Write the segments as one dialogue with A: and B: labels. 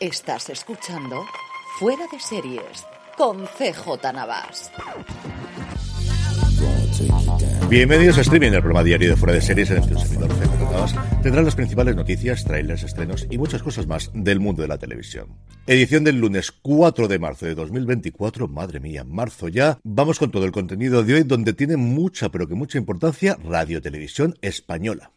A: Estás escuchando Fuera de Series con CJ Navas.
B: Bienvenidos a Streaming, el programa diario de Fuera de Series en el que CJ Navas tendrá las principales noticias, trailers, estrenos y muchas cosas más del mundo de la televisión. Edición del lunes 4 de marzo de 2024, madre mía, marzo ya. Vamos con todo el contenido de hoy donde tiene mucha, pero que mucha importancia, Radio Televisión Española.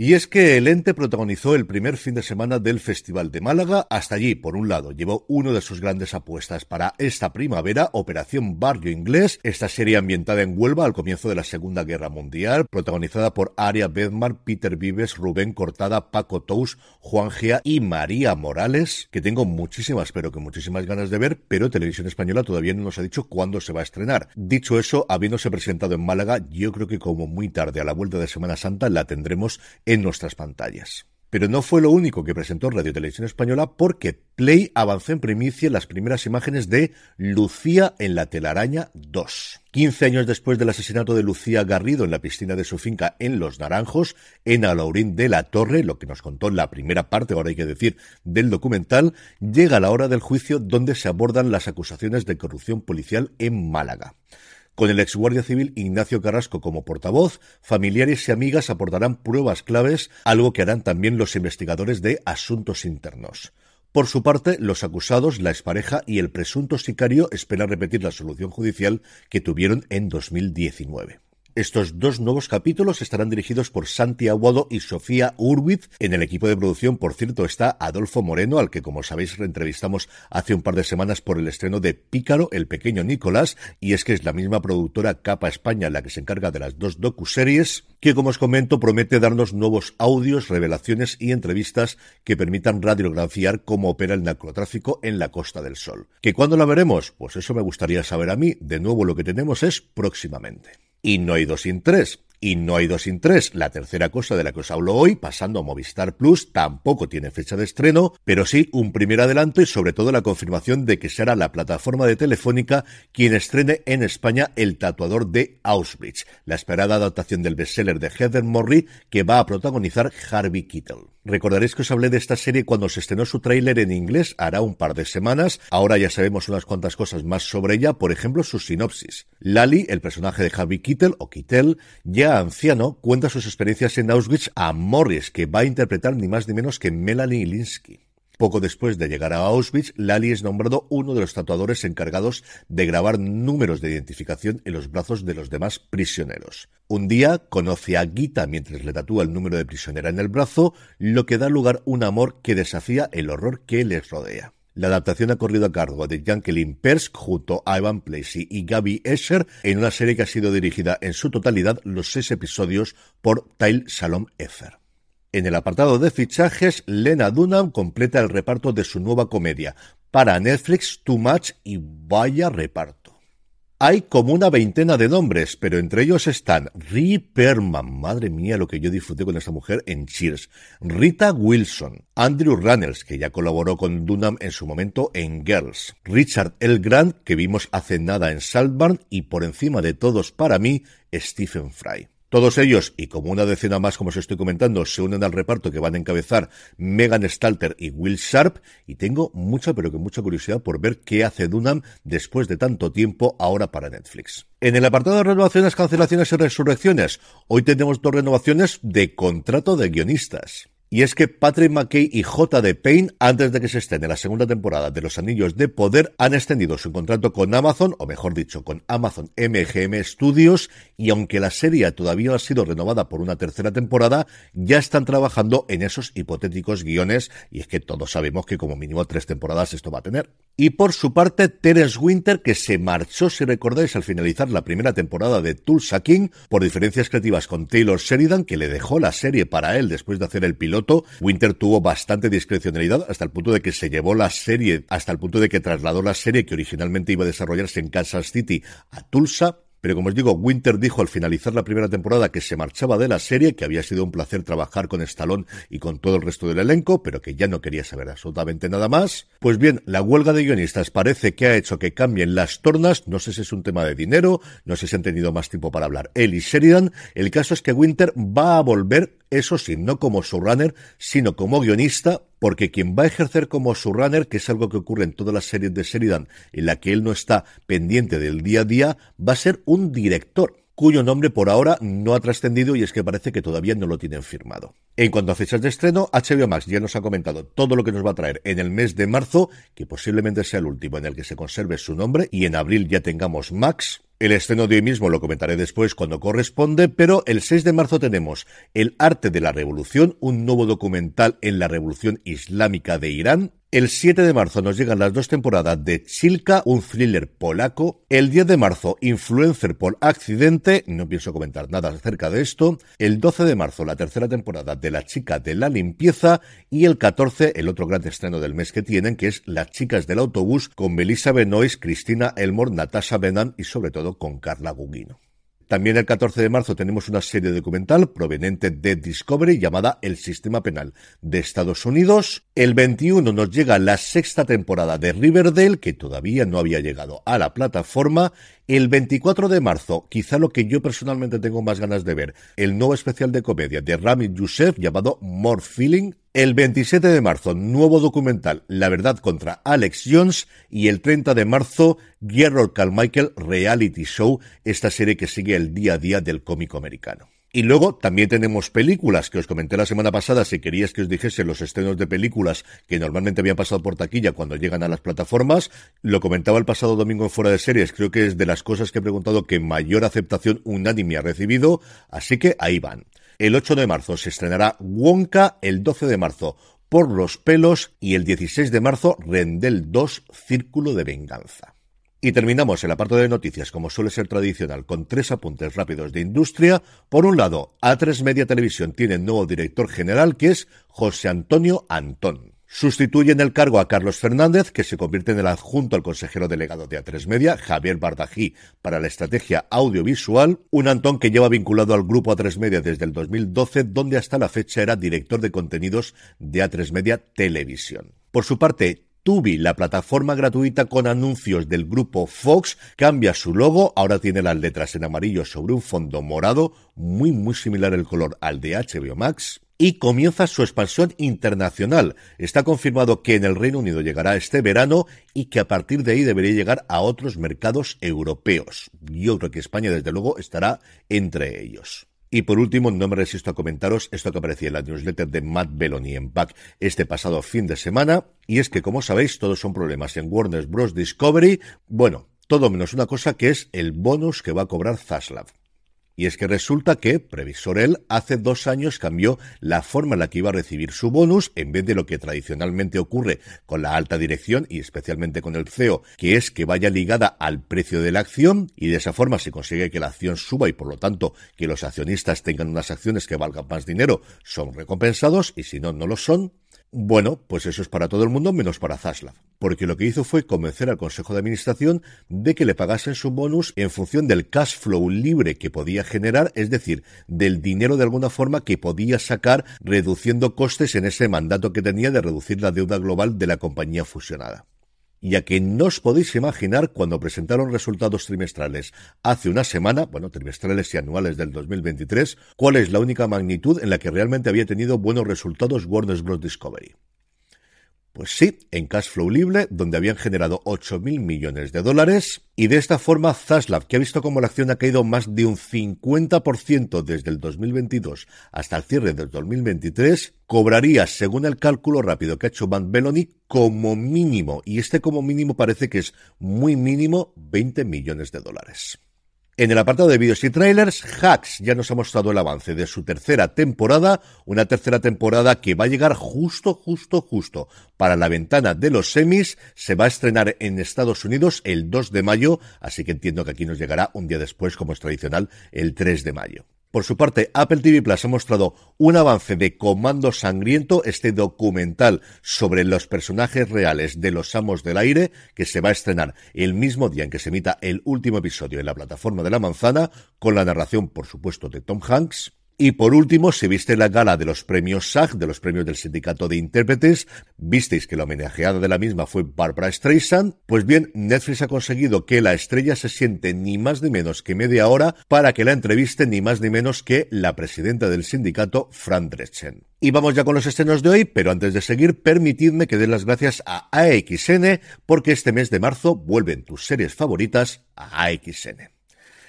B: Y es que el ente protagonizó el primer fin de semana del Festival de Málaga. Hasta allí, por un lado, llevó uno de sus grandes apuestas para esta primavera, Operación Barrio Inglés, esta serie ambientada en Huelva al comienzo de la Segunda Guerra Mundial, protagonizada por Aria Bedmar, Peter Vives, Rubén Cortada, Paco Tous, Juan Gea y María Morales, que tengo muchísimas, pero que muchísimas ganas de ver, pero Televisión Española todavía no nos ha dicho cuándo se va a estrenar. Dicho eso, habiéndose presentado en Málaga, yo creo que como muy tarde a la vuelta de Semana Santa la tendremos en nuestras pantallas. Pero no fue lo único que presentó Radio Televisión Española porque Play avanzó en primicia las primeras imágenes de Lucía en la telaraña 2. 15 años después del asesinato de Lucía Garrido en la piscina de su finca en Los Naranjos, en Alaurín de la Torre, lo que nos contó la primera parte, ahora hay que decir, del documental, llega la hora del juicio donde se abordan las acusaciones de corrupción policial en Málaga. Con el ex guardia civil Ignacio Carrasco como portavoz, familiares y amigas aportarán pruebas claves, algo que harán también los investigadores de asuntos internos. Por su parte, los acusados, la expareja y el presunto sicario esperan repetir la solución judicial que tuvieron en 2019. Estos dos nuevos capítulos estarán dirigidos por Santi Aguado y Sofía Urwitz. En el equipo de producción, por cierto, está Adolfo Moreno, al que, como sabéis, entrevistamos hace un par de semanas por el estreno de Pícaro, el pequeño Nicolás, y es que es la misma productora Capa España la que se encarga de las dos docuseries, que, como os comento, promete darnos nuevos audios, revelaciones y entrevistas que permitan radiografiar cómo opera el narcotráfico en la Costa del Sol. ¿Que cuándo la veremos? Pues eso me gustaría saber a mí. De nuevo, lo que tenemos es próximamente. Y no hay dos sin tres. Y no hay dos sin tres. La tercera cosa de la que os hablo hoy, pasando a Movistar Plus, tampoco tiene fecha de estreno, pero sí un primer adelanto y sobre todo la confirmación de que será la plataforma de Telefónica quien estrene en España El tatuador de Auschwitz, la esperada adaptación del bestseller de Heather Morley que va a protagonizar Harvey Keitel. Recordaréis que os hablé de esta serie cuando se estrenó su tráiler en inglés hará un par de semanas. Ahora ya sabemos unas cuantas cosas más sobre ella, por ejemplo su sinopsis. Lali, el personaje de Harvey Keitel o Keitel, ya anciano, cuenta sus experiencias en Auschwitz a Morris, que va a interpretar ni más ni menos que Melanie Linsky. Poco después de llegar a Auschwitz, Lali es nombrado uno de los tatuadores encargados de grabar números de identificación en los brazos de los demás prisioneros. Un día conoce a Gita mientras le tatúa el número de prisionera en el brazo, lo que da lugar a un amor que desafía el horror que les rodea. La adaptación ha corrido a cargo de Jacqueline Persk junto a Ivan Placey y Gaby Escher en una serie que ha sido dirigida en su totalidad los seis episodios por Tyl Salom Efer. En el apartado de fichajes, Lena Dunham completa el reparto de su nueva comedia para Netflix Too Much y vaya reparto. Hay como una veintena de nombres, pero entre ellos están Ree Perman, madre mía lo que yo disfruté con esta mujer en Cheers, Rita Wilson, Andrew Runnels, que ya colaboró con Dunham en su momento en Girls, Richard L. Grant, que vimos hace nada en Saltburn, y por encima de todos para mí, Stephen Fry. Todos ellos, y como una decena más, como os estoy comentando, se unen al reparto que van a encabezar Megan Stalter y Will Sharp, y tengo mucha, pero que mucha curiosidad por ver qué hace Dunham después de tanto tiempo ahora para Netflix. En el apartado de renovaciones, cancelaciones y resurrecciones, hoy tenemos dos renovaciones de contrato de guionistas. Y es que Patrick McKay y J.D. Payne, antes de que se estrene la segunda temporada de Los Anillos de Poder, han extendido su contrato con Amazon, o mejor dicho, con Amazon MGM Studios, y aunque la serie todavía ha sido renovada por una tercera temporada, ya están trabajando en esos hipotéticos guiones, y es que todos sabemos que como mínimo tres temporadas esto va a tener. Y por su parte, Terence Winter, que se marchó, si recordáis, al finalizar la primera temporada de Tulsa King, por diferencias creativas con Taylor Sheridan, que le dejó la serie para él después de hacer el Winter tuvo bastante discrecionalidad hasta el punto de que se llevó la serie, hasta el punto de que trasladó la serie que originalmente iba a desarrollarse en Kansas City a Tulsa, pero como os digo, Winter dijo al finalizar la primera temporada que se marchaba de la serie, que había sido un placer trabajar con Stallone y con todo el resto del elenco, pero que ya no quería saber absolutamente nada más. Pues bien, la huelga de guionistas parece que ha hecho que cambien las tornas, no sé si es un tema de dinero, no sé si han tenido más tiempo para hablar él y Sheridan, el caso es que Winter va a volver eso sí, no como showrunner, sino como guionista, porque quien va a ejercer como showrunner, que es algo que ocurre en todas las series de Sheridan, en la que él no está pendiente del día a día, va a ser un director cuyo nombre por ahora no ha trascendido y es que parece que todavía no lo tienen firmado. En cuanto a fechas de estreno, HBO Max ya nos ha comentado todo lo que nos va a traer en el mes de marzo, que posiblemente sea el último en el que se conserve su nombre, y en abril ya tengamos Max, el estreno de hoy mismo lo comentaré después cuando corresponde, pero el 6 de marzo tenemos El arte de la revolución, un nuevo documental en la revolución islámica de Irán, el 7 de marzo nos llegan las dos temporadas de Chilka, un thriller polaco. El 10 de marzo, Influencer por accidente. No pienso comentar nada acerca de esto. El 12 de marzo, la tercera temporada de La chica de la limpieza. Y el 14, el otro gran estreno del mes que tienen, que es Las chicas del autobús con Melissa Benoist, Cristina Elmore, Natasha Benan y sobre todo con Carla Gugino. También el 14 de marzo tenemos una serie documental proveniente de Discovery llamada El Sistema Penal de Estados Unidos. El 21 nos llega la sexta temporada de Riverdale, que todavía no había llegado a la plataforma. El 24 de marzo, quizá lo que yo personalmente tengo más ganas de ver, el nuevo especial de comedia de Rami Youssef llamado More Feeling, el 27 de marzo, nuevo documental La verdad contra Alex Jones y el 30 de marzo, Gerald Carmichael Reality Show, esta serie que sigue el día a día del cómico americano. Y luego también tenemos películas que os comenté la semana pasada si queríais que os dijese los estrenos de películas que normalmente habían pasado por taquilla cuando llegan a las plataformas. Lo comentaba el pasado domingo en Fuera de Series, creo que es de las cosas que he preguntado que mayor aceptación unánime ha recibido, así que ahí van. El 8 de marzo se estrenará Wonka, el 12 de marzo Por los pelos y el 16 de marzo Rendel 2 Círculo de Venganza. Y terminamos el apartado de noticias, como suele ser tradicional, con tres apuntes rápidos de industria. Por un lado, A3 Media Televisión tiene nuevo director general, que es José Antonio Antón. Sustituye en el cargo a Carlos Fernández, que se convierte en el adjunto al consejero delegado de A3 Media, Javier Bardají, para la estrategia audiovisual, un Antón que lleva vinculado al grupo A3 Media desde el 2012, donde hasta la fecha era director de contenidos de A3 Media Televisión. Por su parte, Tubi, la plataforma gratuita con anuncios del grupo Fox, cambia su logo, ahora tiene las letras en amarillo sobre un fondo morado, muy muy similar el color al de HBO Max y comienza su expansión internacional. Está confirmado que en el Reino Unido llegará este verano y que a partir de ahí debería llegar a otros mercados europeos. Yo creo que España, desde luego, estará entre ellos. Y por último, no me resisto a comentaros esto que aparecía en la newsletter de Matt Belloni en Pack este pasado fin de semana, y es que, como sabéis, todos son problemas en Warner Bros. Discovery. Bueno, todo menos una cosa que es el bonus que va a cobrar Zaslav. Y es que resulta que Previsorel hace dos años cambió la forma en la que iba a recibir su bonus, en vez de lo que tradicionalmente ocurre con la alta dirección y especialmente con el CEO, que es que vaya ligada al precio de la acción y de esa forma se consigue que la acción suba y por lo tanto que los accionistas tengan unas acciones que valgan más dinero, son recompensados y si no, no lo son. Bueno, pues eso es para todo el mundo menos para Zaslav, porque lo que hizo fue convencer al Consejo de Administración de que le pagasen su bonus en función del cash flow libre que podía generar, es decir, del dinero de alguna forma que podía sacar reduciendo costes en ese mandato que tenía de reducir la deuda global de la compañía fusionada. Ya que no os podéis imaginar cuando presentaron resultados trimestrales hace una semana, bueno, trimestrales y anuales del 2023, cuál es la única magnitud en la que realmente había tenido buenos resultados Warner Bros. Discovery. Pues sí, en cash flow libre, donde habían generado 8.000 millones de dólares, y de esta forma Zaslav, que ha visto como la acción ha caído más de un 50% desde el 2022 hasta el cierre del 2023, cobraría, según el cálculo rápido que ha hecho Van Belloni, como mínimo, y este como mínimo parece que es muy mínimo, 20 millones de dólares. En el apartado de vídeos y trailers, Hacks ya nos ha mostrado el avance de su tercera temporada, una tercera temporada que va a llegar justo, justo, justo para la ventana de los semis, se va a estrenar en Estados Unidos el 2 de mayo, así que entiendo que aquí nos llegará un día después, como es tradicional, el 3 de mayo. Por su parte, Apple TV Plus ha mostrado un avance de Comando Sangriento, este documental sobre los personajes reales de los Amos del Aire, que se va a estrenar el mismo día en que se emita el último episodio en la plataforma de la manzana, con la narración, por supuesto, de Tom Hanks. Y por último, si viste la gala de los premios SAG, de los premios del Sindicato de Intérpretes, visteis que la homenajeada de la misma fue Barbara Streisand, pues bien, Netflix ha conseguido que la estrella se siente ni más ni menos que media hora para que la entreviste ni más ni menos que la presidenta del sindicato, Fran Dreschen. Y vamos ya con los estrenos de hoy, pero antes de seguir, permitidme que dé las gracias a AXN, porque este mes de marzo vuelven tus series favoritas a AXN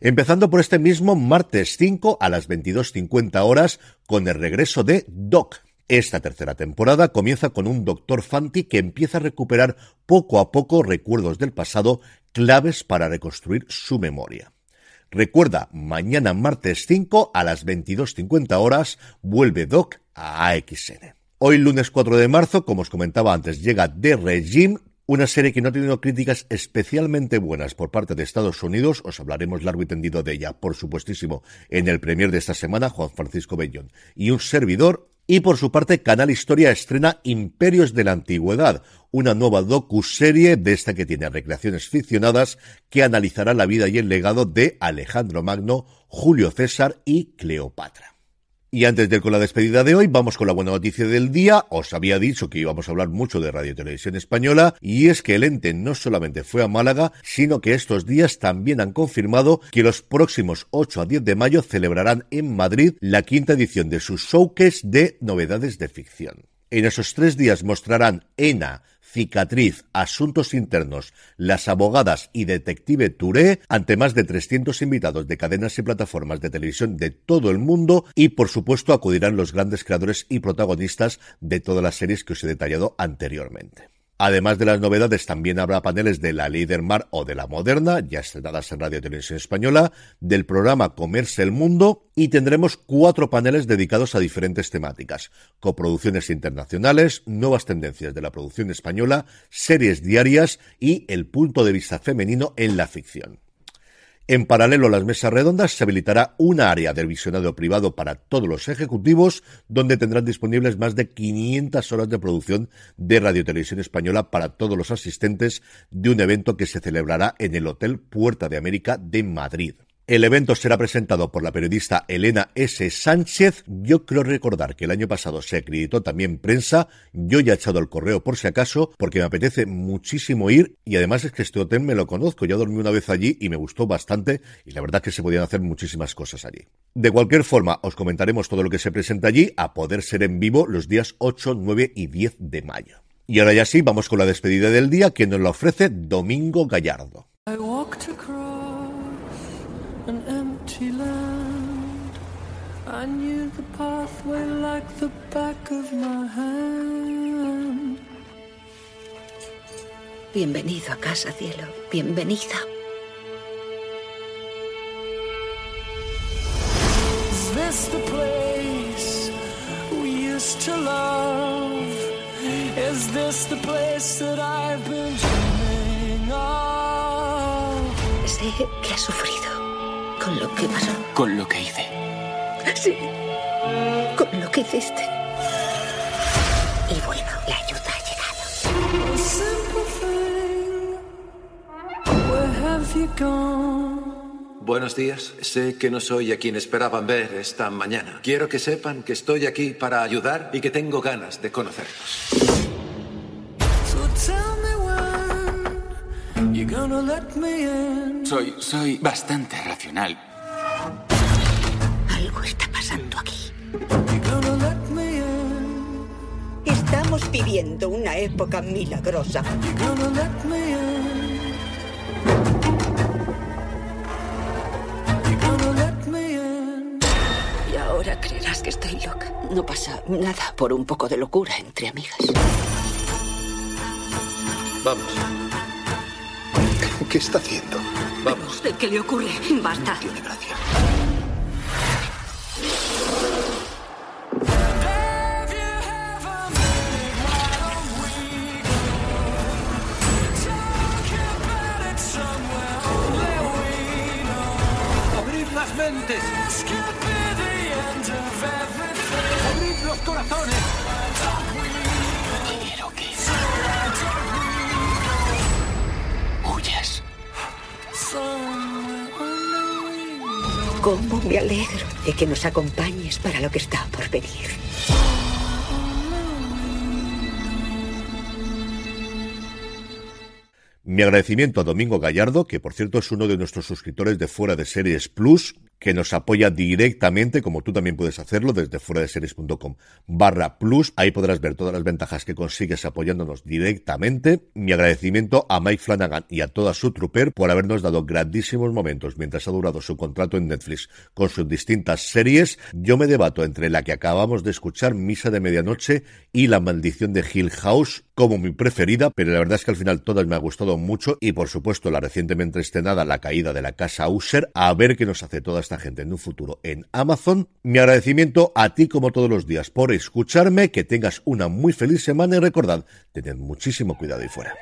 B: empezando por este mismo martes 5 a las 22.50 horas con el regreso de Doc. Esta tercera temporada comienza con un Doctor Fanti que empieza a recuperar poco a poco recuerdos del pasado claves para reconstruir su memoria. Recuerda, mañana martes 5 a las 22.50 horas vuelve Doc a AXN. Hoy lunes 4 de marzo, como os comentaba antes, llega The Regime una serie que no ha tenido críticas especialmente buenas por parte de Estados Unidos. Os hablaremos largo y tendido de ella, por supuestísimo, en el premier de esta semana, Juan Francisco Bellón. Y un servidor. Y por su parte, Canal Historia estrena Imperios de la Antigüedad, una nueva docu-serie de esta que tiene recreaciones ficcionadas que analizará la vida y el legado de Alejandro Magno, Julio César y Cleopatra. Y antes de ir con la despedida de hoy, vamos con la buena noticia del día. Os había dicho que íbamos a hablar mucho de Radio Televisión Española, y es que el ente no solamente fue a Málaga, sino que estos días también han confirmado que los próximos 8 a 10 de mayo celebrarán en Madrid la quinta edición de su showcase de novedades de ficción. En esos tres días mostrarán ENA, Cicatriz, Asuntos Internos, Las Abogadas y Detective Touré ante más de 300 invitados de cadenas y plataformas de televisión de todo el mundo y por supuesto acudirán los grandes creadores y protagonistas de todas las series que os he detallado anteriormente. Además de las novedades, también habrá paneles de la Líder Mar o de la Moderna, ya estrenadas en Radio Televisión Española, del programa Comerse el Mundo y tendremos cuatro paneles dedicados a diferentes temáticas, coproducciones internacionales, nuevas tendencias de la producción española, series diarias y el punto de vista femenino en la ficción. En paralelo a las mesas redondas se habilitará una área del visionado privado para todos los ejecutivos, donde tendrán disponibles más de 500 horas de producción de Radio Televisión Española para todos los asistentes de un evento que se celebrará en el Hotel Puerta de América de Madrid. El evento será presentado por la periodista Elena S. Sánchez. Yo creo recordar que el año pasado se acreditó también prensa. Yo ya he echado el correo por si acaso, porque me apetece muchísimo ir y además es que este hotel me lo conozco. Ya dormí una vez allí y me gustó bastante y la verdad que se podían hacer muchísimas cosas allí. De cualquier forma, os comentaremos todo lo que se presenta allí a poder ser en vivo los días 8, 9 y 10 de mayo. Y ahora ya sí, vamos con la despedida del día que nos la ofrece Domingo Gallardo. I knew the pathway like the back of my hand.
C: Bienvenido a casa, cielo. Bienvenida. Is this the place we used to love? Is this the place that I've been dreaming of? Sé que has sufrido. Con lo que pasó.
D: Con lo que hice.
C: Sí. Con lo que hiciste. Y bueno, la ayuda ha llegado.
E: Buenos días. Sé que no soy a quien esperaban ver esta mañana. Quiero que sepan que estoy aquí para ayudar y que tengo ganas de conocerlos.
D: Soy, soy bastante racional.
F: Algo está pasando aquí.
C: You gonna let me in?
F: Estamos viviendo una época milagrosa.
A: Y ahora creerás que estoy loca. No pasa nada por un poco de locura entre amigas.
E: Vamos.
G: ¿Qué está haciendo?
E: Vamos.
F: ¿Qué le ocurre? Basta.
G: Tiene gracia.
C: Everything.
E: ¡Abrid los corazones!
D: Quiero que huyas.
F: ¿Cómo me alegro de que nos acompañes para lo que está por venir?
B: Mi agradecimiento a Domingo Gallardo, que por cierto es uno de nuestros suscriptores de Fuera de Series Plus, que nos apoya directamente, como tú también puedes hacerlo, desde fuera de series.com barra plus. Ahí podrás ver todas las ventajas que consigues apoyándonos directamente. Mi agradecimiento a Mike Flanagan y a toda su trooper por habernos dado grandísimos momentos mientras ha durado su contrato en Netflix con sus distintas series. Yo me debato entre la que acabamos de escuchar, Misa de Medianoche, y La Maldición de Hill House como mi preferida, pero la verdad es que al final todas me ha gustado mucho y por supuesto la recientemente estrenada La Caída de la Casa User, a ver qué nos hace toda esta gente en un futuro en Amazon. Mi agradecimiento a ti como todos los días por escucharme, que tengas una muy feliz semana y recordad, tened muchísimo cuidado ahí fuera.